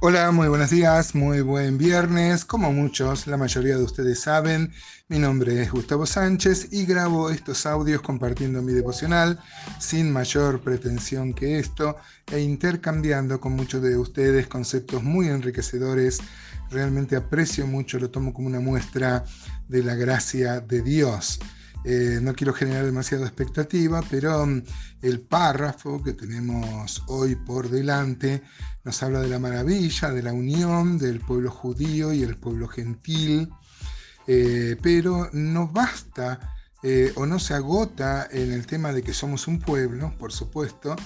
Hola, muy buenos días, muy buen viernes. Como muchos, la mayoría de ustedes saben, mi nombre es Gustavo Sánchez y grabo estos audios compartiendo mi devocional sin mayor pretensión que esto e intercambiando con muchos de ustedes conceptos muy enriquecedores. Realmente aprecio mucho, lo tomo como una muestra de la gracia de Dios. Eh, no quiero generar demasiada expectativa, pero mm, el párrafo que tenemos hoy por delante nos habla de la maravilla, de la unión del pueblo judío y el pueblo gentil, eh, pero no basta eh, o no se agota en el tema de que somos un pueblo, por supuesto,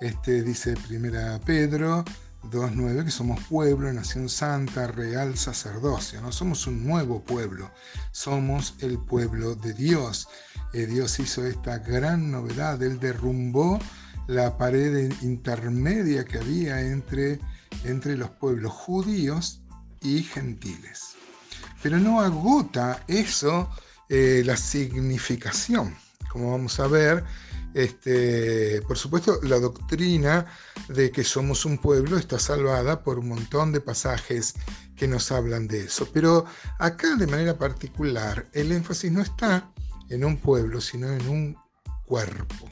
este, dice primera Pedro, 2.9, que somos pueblo, nación santa, real sacerdocio, no somos un nuevo pueblo, somos el pueblo de Dios. Eh, Dios hizo esta gran novedad, Él derrumbó la pared intermedia que había entre, entre los pueblos judíos y gentiles. Pero no agota eso eh, la significación, como vamos a ver este, por supuesto, la doctrina de que somos un pueblo está salvada por un montón de pasajes que nos hablan de eso. Pero acá, de manera particular, el énfasis no está en un pueblo, sino en un cuerpo.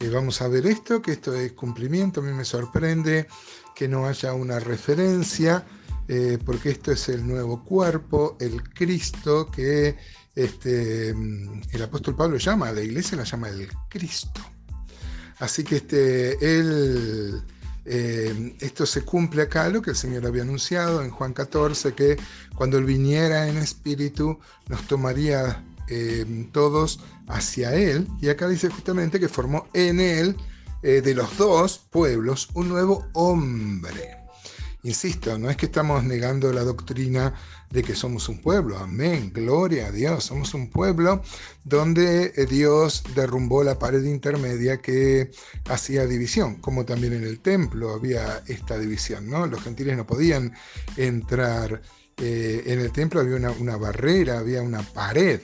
Eh, vamos a ver esto, que esto es cumplimiento. A mí me sorprende que no haya una referencia, eh, porque esto es el nuevo cuerpo, el Cristo que este, el apóstol Pablo llama a la iglesia, la llama el Cristo. Así que este, él, eh, esto se cumple acá, lo que el Señor había anunciado en Juan 14, que cuando Él viniera en espíritu nos tomaría eh, todos hacia Él. Y acá dice justamente que formó en Él, eh, de los dos pueblos, un nuevo hombre. Insisto, no es que estamos negando la doctrina de que somos un pueblo, amén, gloria a Dios, somos un pueblo donde eh, Dios derrumbó la pared intermedia que hacía división, como también en el templo había esta división, ¿no? Los gentiles no podían entrar, eh, en el templo. Había una, una barrera, había una pared,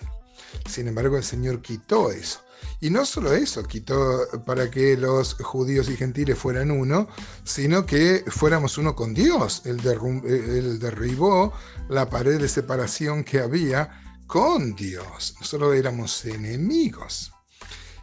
sin embargo el Señor quitó eso. Y no solo eso, quitó para que los judíos y gentiles fueran uno, sino que fuéramos uno con Dios. Él, derribó la pared de separación que había con Dios. Nosotros éramos enemigos.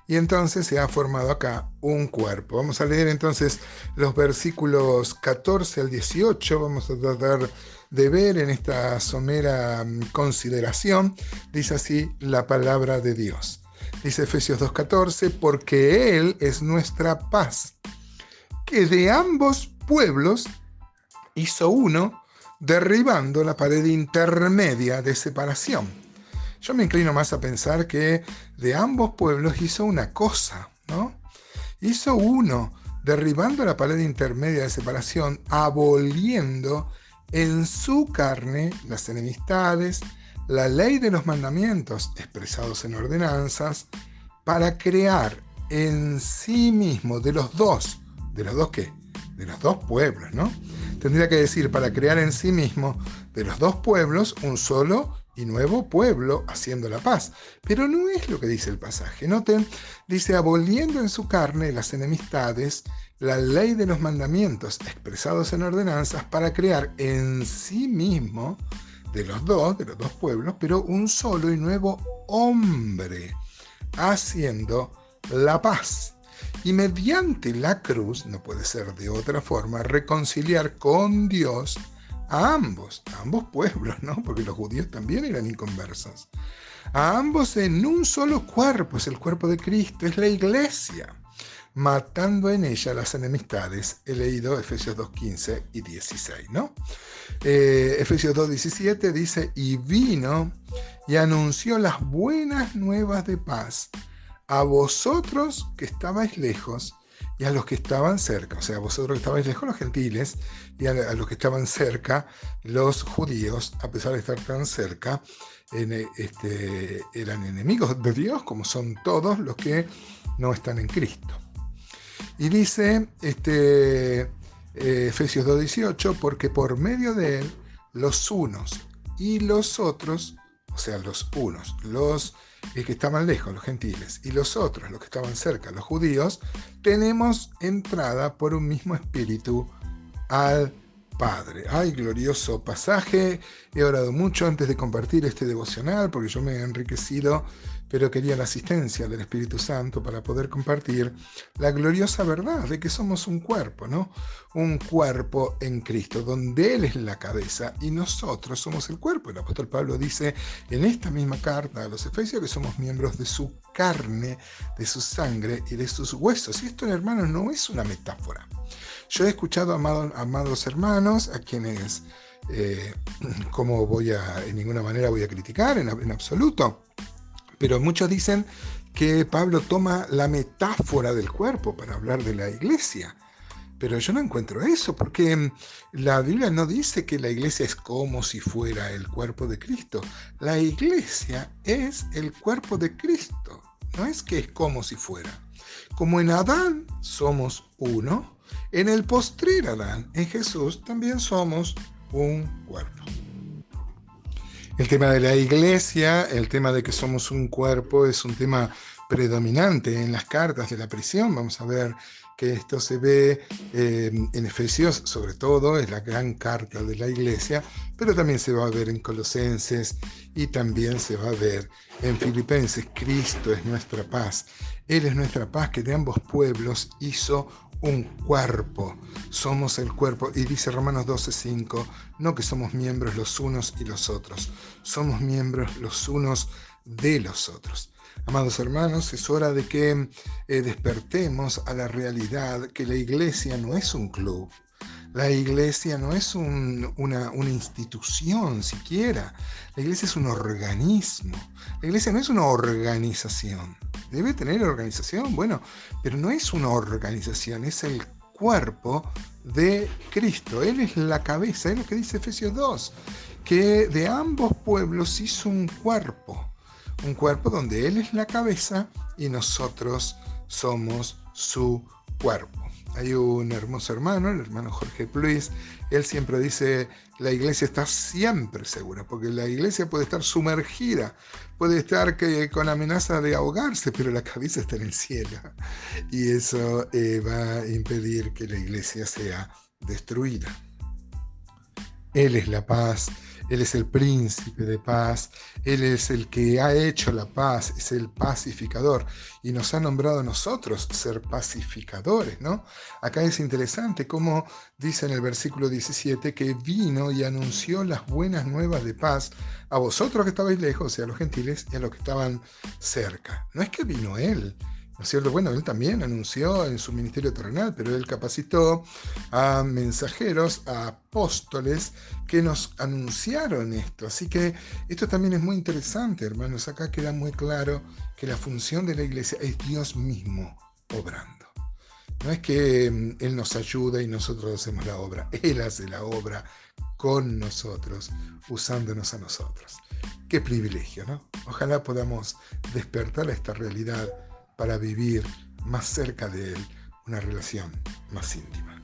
Y entonces se ha formado acá un cuerpo. Vamos a leer entonces los versículos 14 al 18. Vamos a tratar de ver en esta somera mm, consideración. Dice así la palabra de Dios. Dice Efesios 2.14, porque Él es nuestra paz, que de ambos pueblos hizo uno, derribando la pared intermedia de separación. Yo me inclino más a pensar que de ambos pueblos hizo una cosa, ¿no? Hizo uno, derribando la pared intermedia de separación, aboliendo en su carne las enemistades, la ley de los mandamientos expresados en ordenanzas para crear en sí mismo de los dos, de los dos qué? De los dos pueblos, ¿no? Tendría que decir para crear en sí mismo de los dos pueblos un solo y nuevo pueblo haciendo la paz. Pero no es lo que dice el pasaje. Noten, dice aboliendo en su carne las enemistades, la ley de los mandamientos expresados en ordenanzas para crear en sí mismo de los dos, de los dos pueblos, pero un solo y nuevo hombre, haciendo la paz. Y mediante la cruz, no puede ser de otra forma, reconciliar con Dios a ambos, a ambos pueblos, ¿no? Porque los judíos también eran inconversos. A ambos en un solo cuerpo, es el cuerpo de Cristo, es la iglesia matando en ella las enemistades. He leído Efesios 2.15 y 16, ¿no? Eh, Efesios 2.17 dice, y vino y anunció las buenas nuevas de paz a vosotros que estabais lejos y a los que estaban cerca, o sea, a vosotros que estabais lejos, los gentiles, y a, los que estaban cerca, los judíos, a pesar de estar tan cerca, este, eran enemigos de Dios, como son todos los que no están en Cristo. Y dice este, eh, Efesios 2.18, porque por medio de él los unos y los otros, o sea, los unos, los que estaban lejos, los gentiles, y los otros, los que estaban cerca, los judíos, tenemos entrada por un mismo espíritu al Padre. Ay, glorioso pasaje. He orado mucho antes de compartir este devocional porque yo me he enriquecido pero quería la asistencia del Espíritu Santo para poder compartir la gloriosa verdad de que somos un cuerpo, ¿no? Un cuerpo en Cristo, donde Él es la cabeza y nosotros somos el cuerpo. El apóstol Pablo dice en esta misma carta a los Efesios que somos miembros de su carne, de su sangre y de sus huesos. Y esto, hermanos, no es una metáfora. Yo he escuchado, amados, amados hermanos, a quienes, eh, como voy a, en ninguna manera voy a criticar en, en absoluto, pero muchos dicen que Pablo toma la metáfora del cuerpo para hablar de la iglesia. Pero yo no encuentro eso, porque la Biblia no dice que la iglesia es como si fuera el cuerpo de Cristo. La iglesia es el cuerpo de Cristo. No es que es como si fuera. Como en Adán somos uno, en el postrer Adán, en Jesús, también somos un cuerpo. El tema de la iglesia, el tema de que somos un cuerpo, es un tema predominante en las cartas de la prisión. Vamos a ver que esto se ve eh, en Efesios, sobre todo, es la gran carta de la iglesia, pero también se va a ver en Colosenses y también se va a ver en Filipenses. Cristo es nuestra paz. Él es nuestra paz que de ambos pueblos hizo un cuerpo. Somos el cuerpo. Y dice Romanos 12:5, no que somos miembros los unos y los otros, somos miembros los unos de los otros. Amados hermanos, es hora de que eh, despertemos a la realidad que la iglesia no es un club, la iglesia no es una, una, institución siquiera. La iglesia es un organismo. La iglesia no es una organización. Debe tener organización, bueno, pero no es una organización, es el cuerpo de Cristo. Él es la cabeza, es lo que dice Efesios 2, que de ambos pueblos hizo un cuerpo. Un cuerpo donde Él es la cabeza y nosotros somos su cuerpo. Hay un hermoso hermano, el hermano Jorge Pluis, él siempre dice, la iglesia está siempre segura, porque la iglesia puede estar sumergida, puede estar que, con amenaza de ahogarse, pero la cabeza está en el cielo. Y eso eh, va a impedir que la iglesia sea destruida. Él es la paz, él es el príncipe de paz, Él es el que ha hecho la paz, es el pacificador y nos ha nombrado a nosotros ser pacificadores, ¿no? Acá es interesante cómo dice en el versículo 17 que vino y anunció las buenas nuevas de paz a vosotros que estabais lejos y a los gentiles y a los que estaban cerca. No es que vino Él, ¿No es cierto? Bueno, él también anunció en su ministerio terrenal, pero él capacitó a mensajeros, a apóstoles que nos anunciaron esto. Así que esto también es muy interesante, hermanos. Acá queda muy claro que la función de la iglesia es Dios mismo obrando. No es que mm, Él nos ayuda y nosotros hacemos la obra. Él hace la obra con nosotros, usándonos a nosotros. Qué privilegio, ¿no? Ojalá podamos despertar a esta realidad para vivir más cerca de Él una relación más íntima.